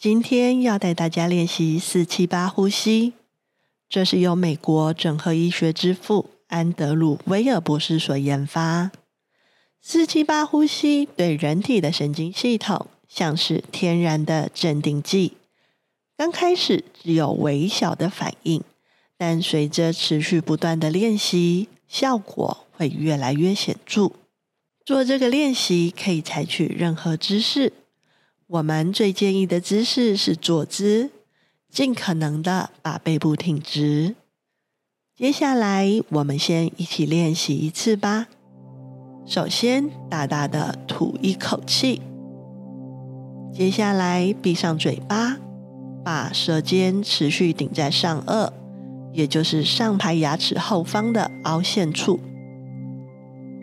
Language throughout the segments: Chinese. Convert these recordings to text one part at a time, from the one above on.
今天要带大家练习四七八呼吸，这是由美国整合医学之父安德鲁威尔博士所研发。四七八呼吸对人体的神经系统像是天然的镇定剂，刚开始只有微小的反应，但随着持续不断的练习，效果会越来越显著。做这个练习可以采取任何姿势。我们最建议的姿势是坐姿，尽可能的把背部挺直。接下来，我们先一起练习一次吧。首先，大大的吐一口气。接下来，闭上嘴巴，把舌尖持续顶在上颚，也就是上排牙齿后方的凹陷处。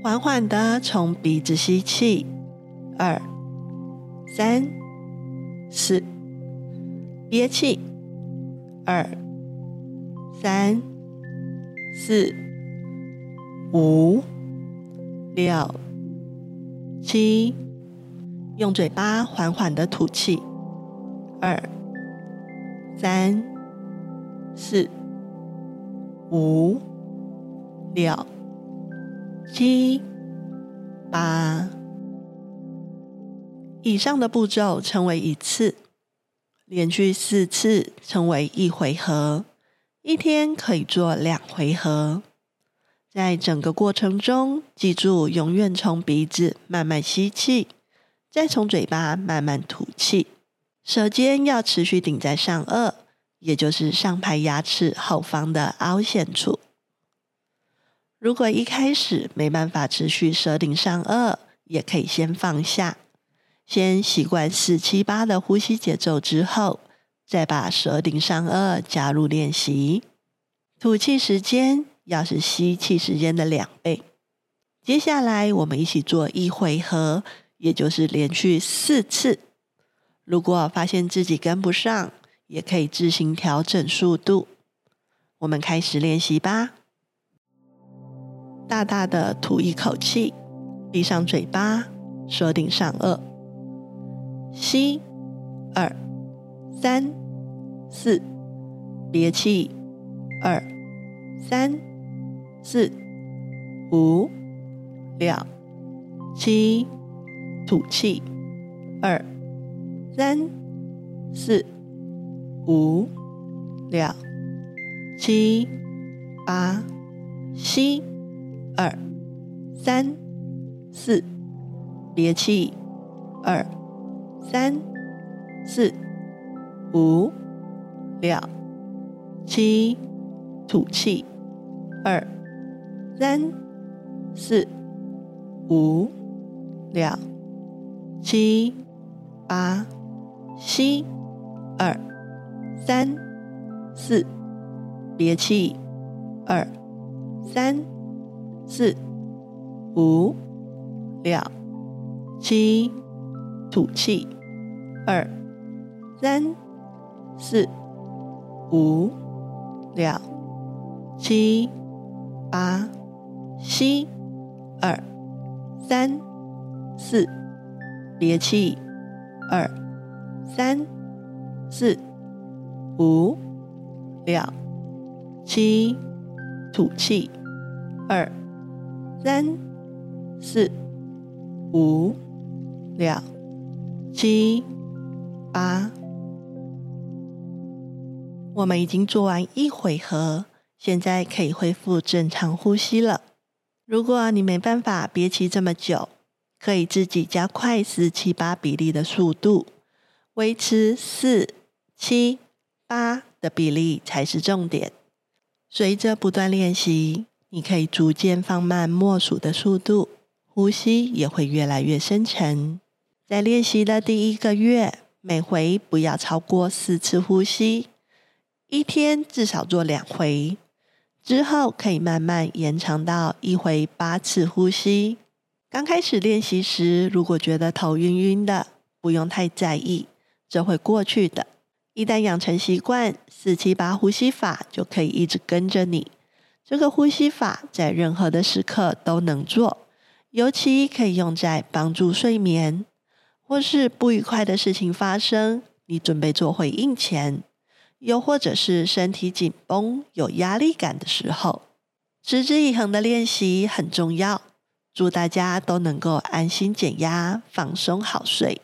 缓缓的从鼻子吸气，二。三、四，憋气，二、三、四、五、六、七，用嘴巴缓缓的吐气，二、三、四、五、六、七、八。以上的步骤称为一次，连续四次称为一回合。一天可以做两回合。在整个过程中，记住永远从鼻子慢慢吸气，再从嘴巴慢慢吐气。舌尖要持续顶在上颚，也就是上排牙齿后方的凹陷处。如果一开始没办法持续舌顶上颚，也可以先放下。先习惯四七八的呼吸节奏之后，再把舌顶上颚加入练习。吐气时间要是吸气时间的两倍。接下来我们一起做一回合，也就是连续四次。如果发现自己跟不上，也可以自行调整速度。我们开始练习吧。大大的吐一口气，闭上嘴巴，舌顶上颚。吸，二、三、四，憋气，二、三、四、五、六、七，吐气，二、三、四、五、六、七、八，吸，二、三、四，憋气，二。三、四、五、六、七，吐气。二、三、四、五、六、七、八，吸。二、三、四，憋气。二、三、四、五、六、七，吐气。二、三、四、五、六、七、八，吸。二、三、四，憋气。二、三、四、五、六、七，吐气。二、三、四、五、六、七。八，我们已经做完一回合，现在可以恢复正常呼吸了。如果你没办法憋气这么久，可以自己加快四七八比例的速度，维持四七八的比例才是重点。随着不断练习，你可以逐渐放慢默数的速度，呼吸也会越来越深沉。在练习的第一个月。每回不要超过四次呼吸，一天至少做两回。之后可以慢慢延长到一回八次呼吸。刚开始练习时，如果觉得头晕晕的，不用太在意，这会过去的。一旦养成习惯，四七八呼吸法就可以一直跟着你。这个呼吸法在任何的时刻都能做，尤其可以用在帮助睡眠。或是不愉快的事情发生，你准备做回应前，又或者是身体紧绷、有压力感的时候，持之以恒的练习很重要。祝大家都能够安心减压、放松好睡。